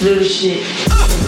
Little shit.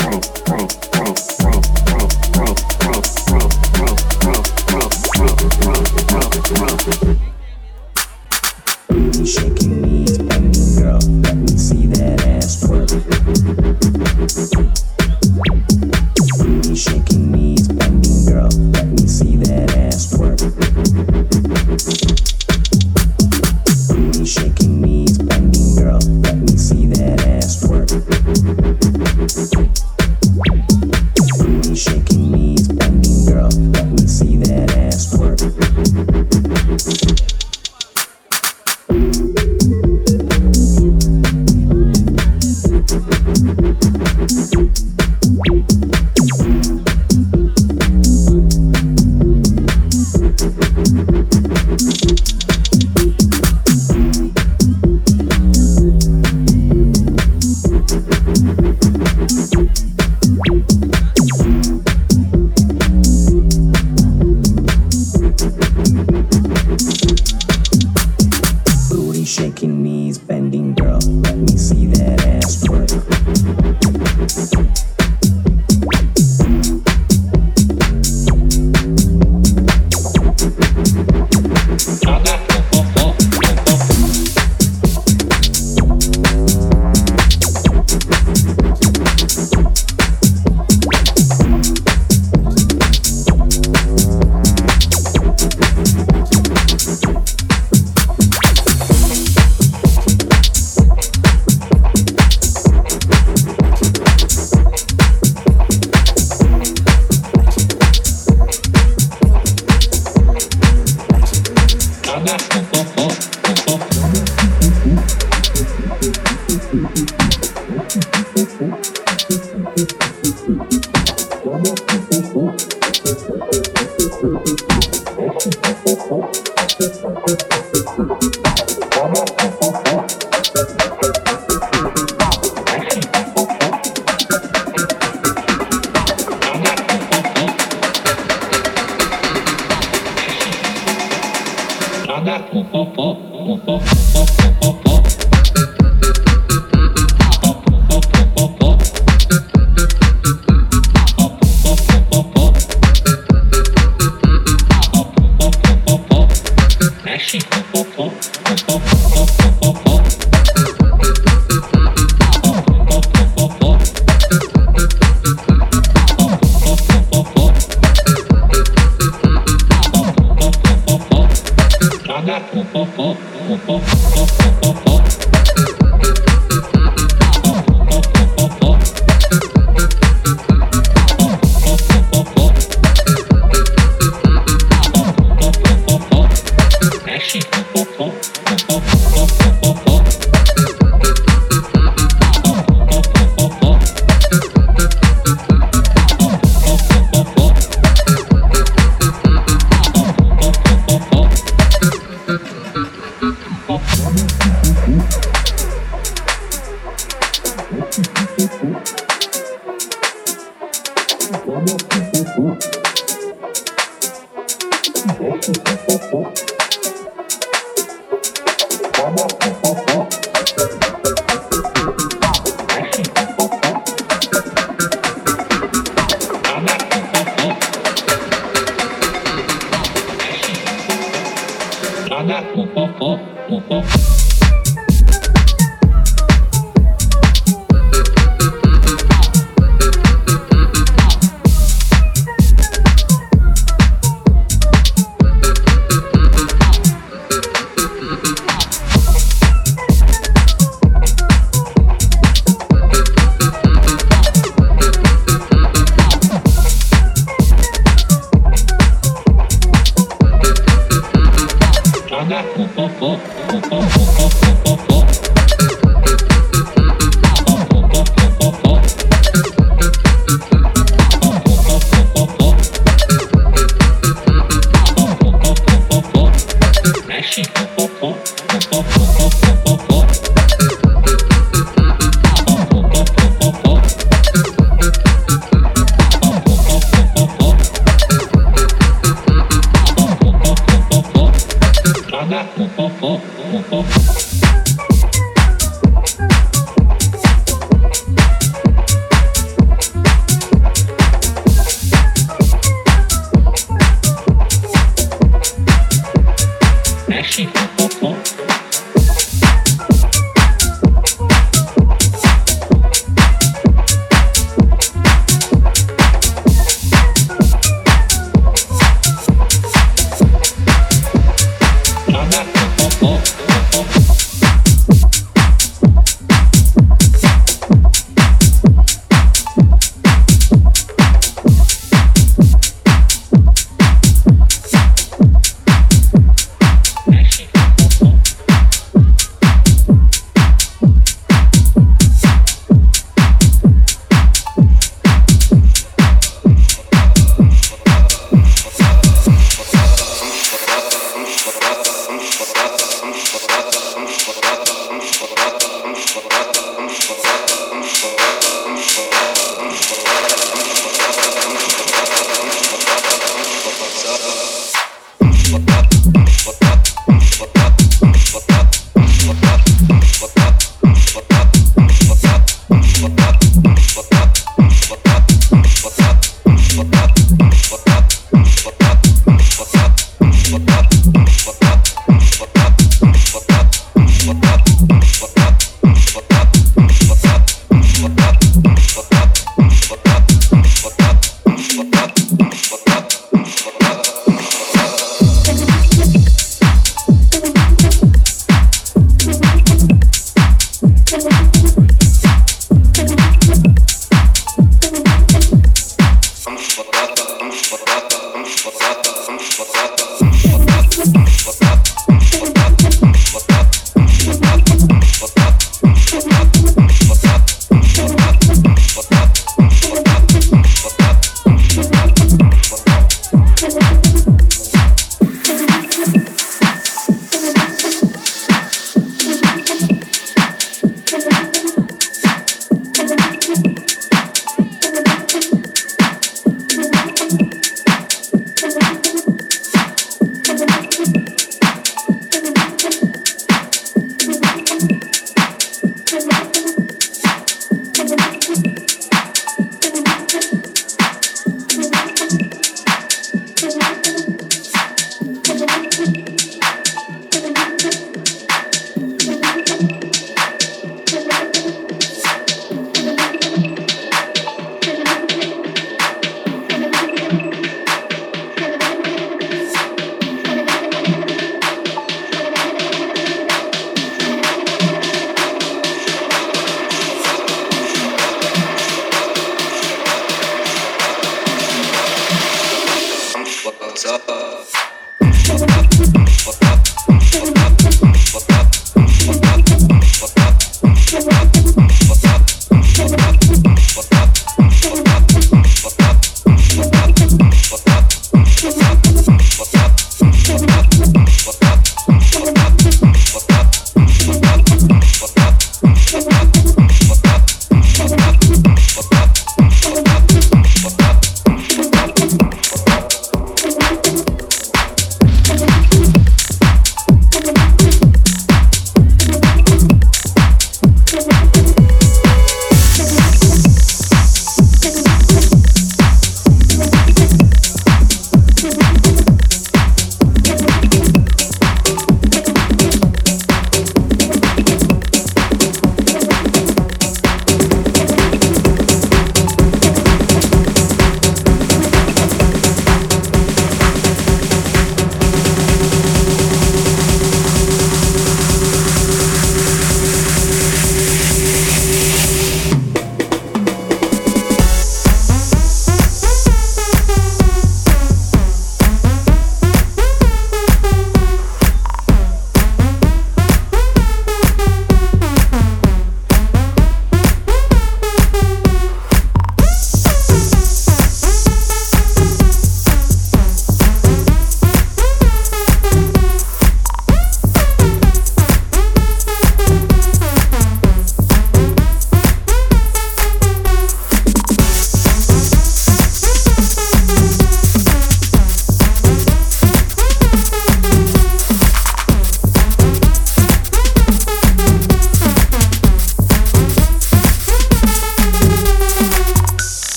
Oh, oh, oh.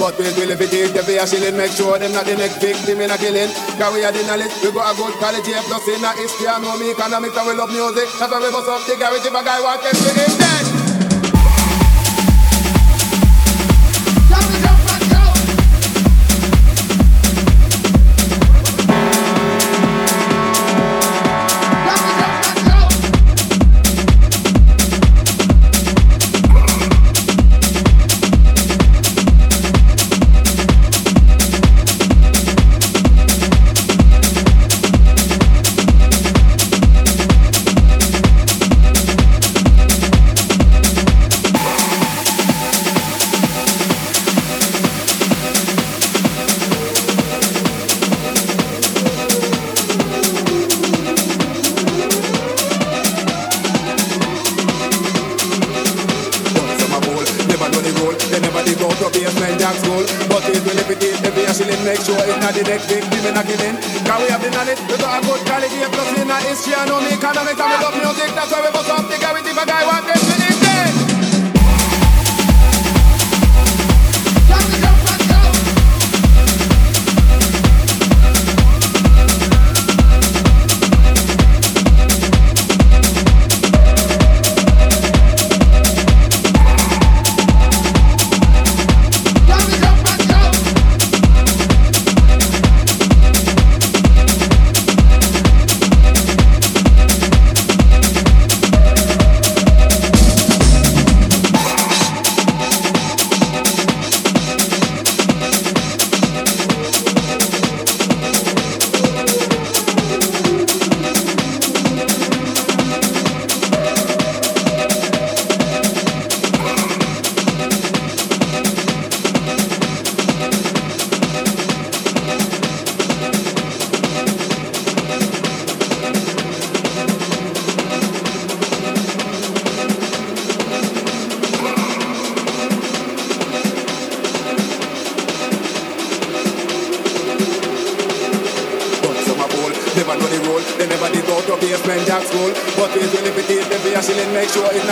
But we will levitate the via shilling, make sure them not the next victim in a killing. Cause we are the knowledge, we got a good college here, plus in a history, I know me economics and we love music. That's why we bust up the garage if a guy wants to sing it.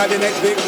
the next big